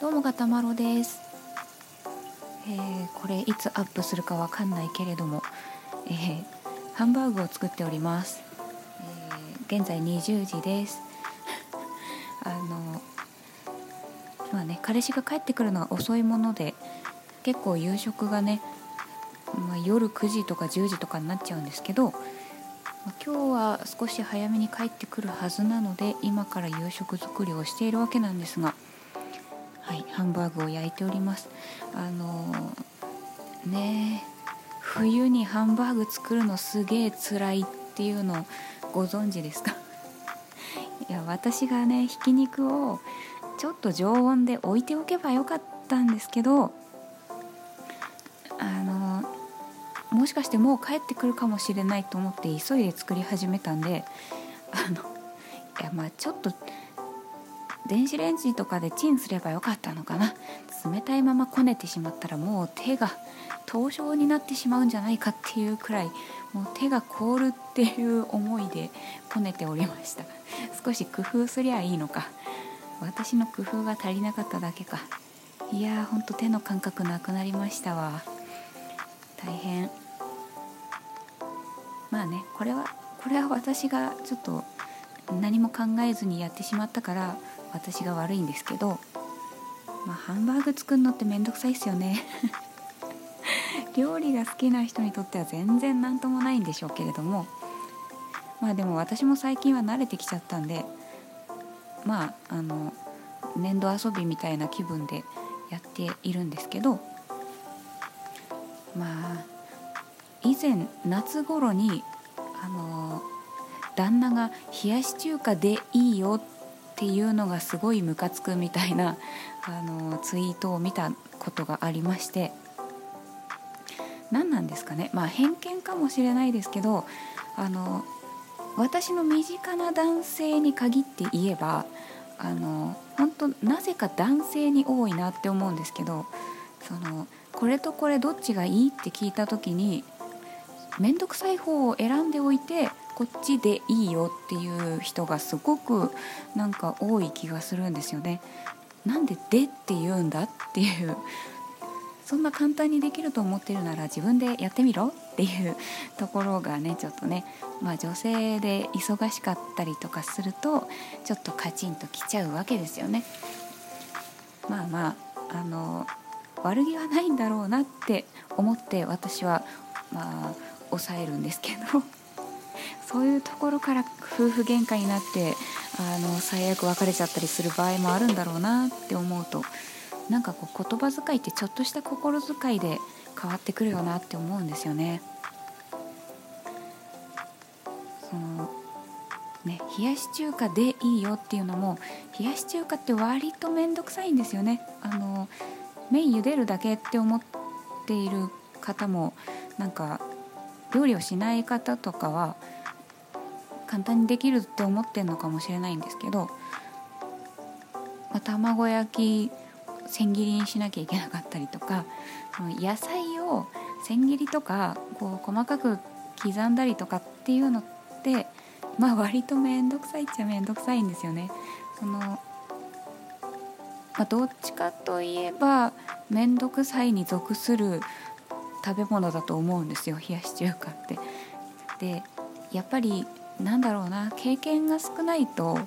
どうもがたまろです、えー、これいつアップするかわかんないけれども、えー、ハンバーグを作っております、えー、現在20時です。あのまあね彼氏が帰ってくるのは遅いもので結構夕食がね、まあ、夜9時とか10時とかになっちゃうんですけど、まあ、今日は少し早めに帰ってくるはずなので今から夕食作りをしているわけなんですがはいハンバーグを焼いております。あのー、ね冬にハンバーグ作るのすげえ辛いっていうのご存知ですか？いや私がねひき肉をちょっと常温で置いておけばよかったんですけどあのもしかしてもう帰ってくるかもしれないと思って急いで作り始めたんであのいやまあちょっと電子レンジとかでチンすればよかったのかな。冷たいままこねてしまったらもう手が凍傷になってしまうんじゃないかっていうくらいもう手が凍るっていう思いでこねておりました。少し工夫すりゃいいのか。私の工夫が足りなかっただけか。いやーほんと手の感覚なくなりましたわ。大変。まあねこれはこれは私がちょっと何も考えずにやってしまったから私が悪いんですけどまあハンバーグ作るのってめんどくさいっすよね。料理が好きな人にとっては全然何ともないんでしょうけれどもまあでも私も最近は慣れてきちゃったんでまああの粘土遊びみたいな気分でやっているんですけどまあ以前夏頃にあの旦那が「冷やし中華でいいよ」ってていうのがすごいムカつくみたいな あのツイートを見たことがありまして何なんですかね。まあ偏見かもしれないですけどあの私の身近な男性に限って言えばあの本当なぜか男性に多いなって思うんですけどそのこれとこれどっちがいいって聞いた時に面倒くさい方を選んでおいてこっちでいいよっていう人がすごくなんか多い気がするんですよね。なんで「で」って言うんだっていうそんな簡単にできると思ってるなら自分でやってみろっていうところがねちょっとね、まあ、女性で忙しかったりとかするとちょっとカチンときちゃうわけですよね。まあまああの悪気はないんだろうなって思って私はまあ抑えるんですけどそういうところから夫婦喧嘩になってあの最悪別れちゃったりする場合もあるんだろうなって思うとなんかこう言葉遣いってちょっとした心遣いで変わってくるよなって思うんですよね。そのね冷やし中華でいいよっていうのも冷やし中華って割と面倒くさいんですよね。あの麺茹でるだけって思っている方もなんか料理をしない方とかは簡単にできるって思ってるのかもしれないんですけど、まあ、卵焼き千切りにしなきゃいけなかったりとか 野菜を千切りとかこう細かく刻んだりとかっていうのってまあ割と面倒くさいっちゃ面倒くさいんですよね。そのまあ、どっちかといえば面倒くさいに属する食べ物だと思うんですよ冷やし中華って。でやっぱりなんだろうな経験が少ないと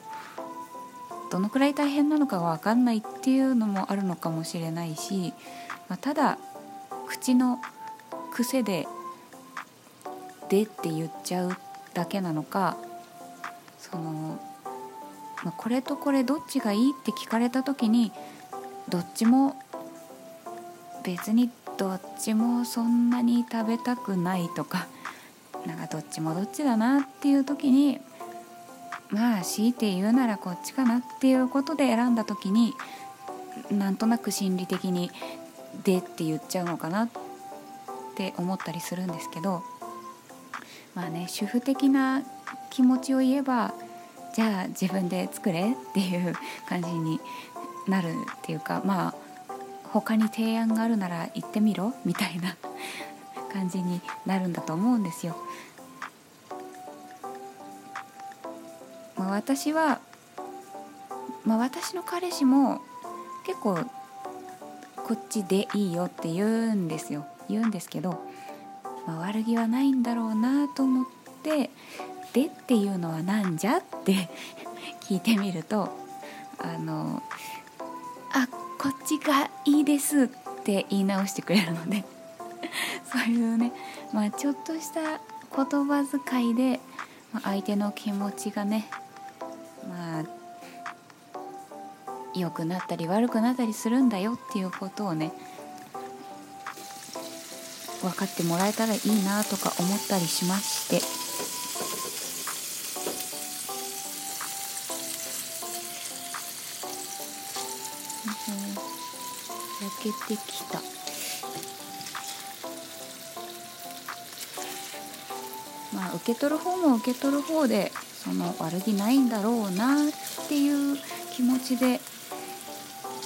どのくらい大変なのかが分かんないっていうのもあるのかもしれないし、まあ、ただ口の癖で「で」って言っちゃうだけなのかその、まあ、これとこれどっちがいいって聞かれた時にどっちも別にどっちもそんなに食べたくないとかなんかどっちもどっちだなっていう時にまあ強いて言うならこっちかなっていうことで選んだ時になんとなく心理的に「で」って言っちゃうのかなって思ったりするんですけどまあね主婦的な気持ちを言えばじゃあ自分で作れっていう感じになるっていうかまあ他に提案があるなら行ってみろみたいな感じになるんだと思うんですよ。まあ、私は、まあ、私の彼氏も結構こっちでいいよって言うんですよ言うんですけど、まあ、悪気はないんだろうなと思って「で」っていうのは何じゃって 聞いてみるとあの「あこっちがいいです」って言い直してくれるので そういうね、まあ、ちょっとした言葉遣いで、まあ、相手の気持ちがねまあ良くなったり悪くなったりするんだよっていうことをね分かってもらえたらいいなとか思ったりしまして。けてきまあ受け取る方も受け取る方でその悪気ないんだろうなっていう気持ちで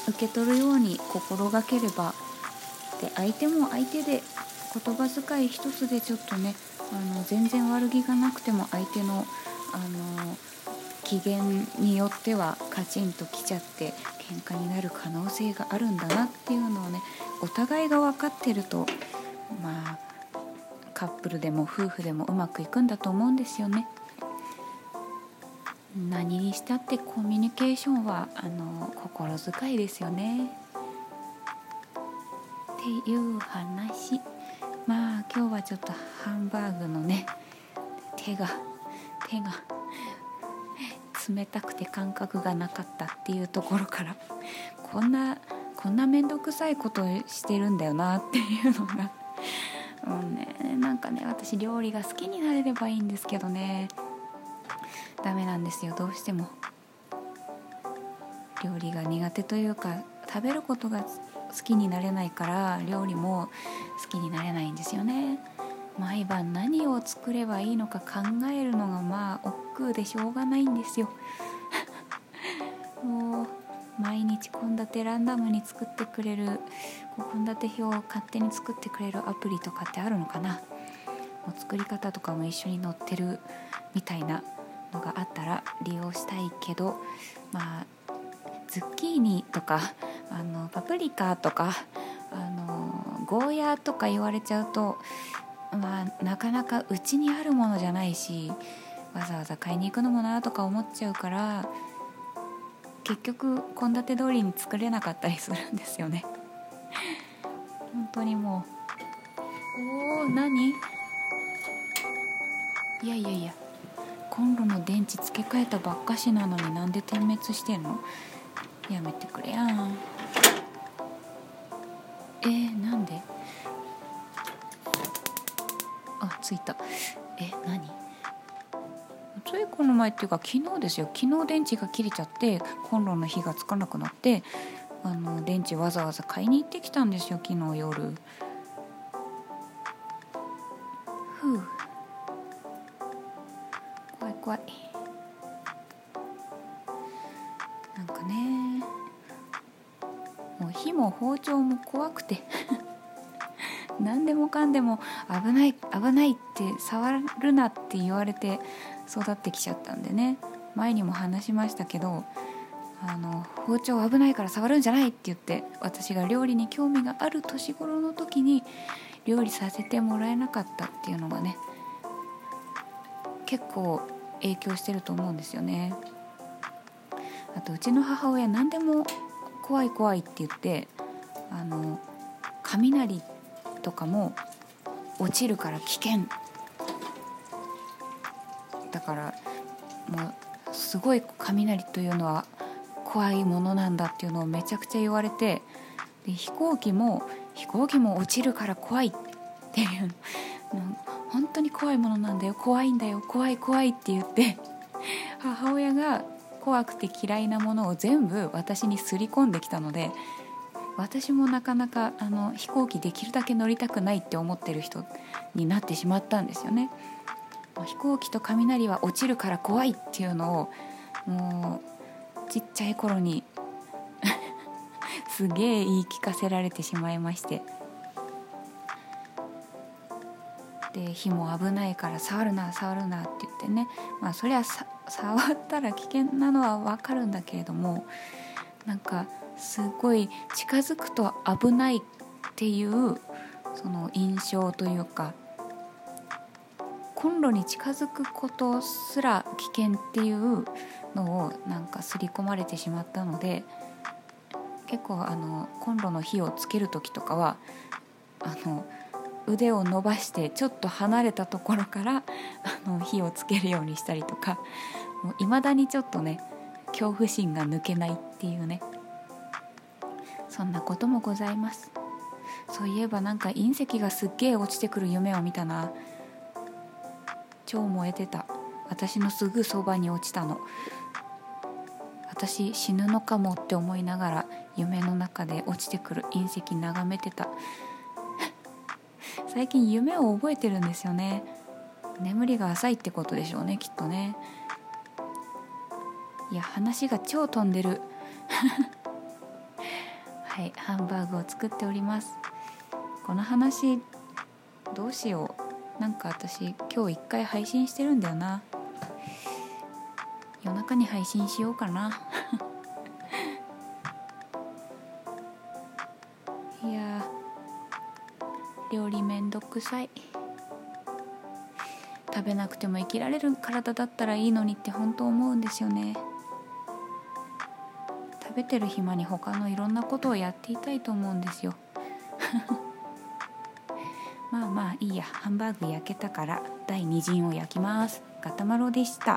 受け取るように心がければで相手も相手で言葉遣い一つでちょっとねあの全然悪気がなくても相手のあの機嫌によってはカチンときちゃって喧嘩になる可能性があるんだなっていうのをねお互いが分かってるとまあカップルでも夫婦でもうまくいくんだと思うんですよね。何にしたってコミュニケーションはあの心遣いですよね。っていう話まあ今日はちょっとハンバーグのね手が手が冷たくて感覚がなかったっていうところからこんなこんな面倒くさいことしてるんだよなっていうのがもうね。なんかね私料理が好きになれればいいんですけどね。ダメなんですよ。どうしても。料理が苦手というか食べることが好きになれないから料理も好きになれないんですよね。毎晩何を作ればいいのか考えるのがまあ億劫でしょうがないんですよ。もう毎日献立ランダムに作ってくれる献立表を勝手に作ってくれるアプリとかってあるのかな？もう作り方とかも一緒に載ってるみたいなのがあったら利用したいけどまあズッキーニとかあのパプリカとかあのゴーヤーとか言われちゃうと、まあ、なかなかうちにあるものじゃないしわざわざ買いに行くのもなとか思っちゃうから結局献立通りに作れなかったりするんですよね。本当にもう。おお何？いやいやいや。コンロの電池付け替えたばっかしなのになんで点滅してんの？やめてくれやん。えー、なんで？あついた。え何？ついこの前っていうか昨日ですよ。昨日電池が切れちゃってコンロの火がつかなくなってあの電池わざわざ買いに行ってきたんですよ昨日夜。ふう。怖いなんかねもう火も包丁も怖くて。何でもかんでも危ない危ないって触るなって言われて育ってきちゃったんでね。前にも話しましたけどあの包丁危ないから触るんじゃないって言って私が料理に興味がある年頃の時に料理させてもらえなかったっていうのがね結構影響してると思うんですよね。あとうちの母親何でも怖い怖いって言ってあの雷とかも落ちるから危険。だからもうすごい雷というのは怖いものなんだっていうのをめちゃくちゃ言われてで飛行機も飛行機も落ちるから怖いっていう。本当に怖いものなんだよ。怖いんだよ。怖い怖いって言って。母親が怖くて嫌いなものを全部私にすり込んできたので私もなかなかあの飛行機できるだけ乗りたくないって思ってる人になってしまったんですよね。飛行機と雷は落ちるから怖いっていうのをもうちっちゃい頃に すげえ言い聞かせられてしまいまして。で火も危ないから触るな触るなって言ってね。まあそりゃ触ったら危険なのは分かるんだけれどもなんかすごい近づくと危ないっていうその印象というかコンロに近づくことすら危険っていうのをなんか刷り込まれてしまったので結構あのコンロの火をつける時とかはあの腕を伸ばしてちょっと離れたところから あの火をつけるようにしたりとかいまだにちょっとね恐怖心が抜けないっていうねそんなこともございます。そういえばなんか隕石がすっげえ落ちてくる夢を見たな。超燃えてた。私のすぐそばに落ちたの。私死ぬのかもって思いながら夢の中で落ちてくる隕石眺めてた。最近夢を覚えてるんですよね。眠りが浅いってことでしょうねきっとね。いや話が超飛んでる。はいハンバーグを作っております。この話どうしよう。なんか私今日一回配信してるんだよな。夜中に配信しようかな。いや料理めんどくさい。食べなくても生きられる体だったらいいのにって本当思うんですよね。食べてる暇に他のいろんなことをやっていたいと思うんですよ。まあまあいいや。ハンバーグ焼けたから第2陣を焼きます。ガタマロでした。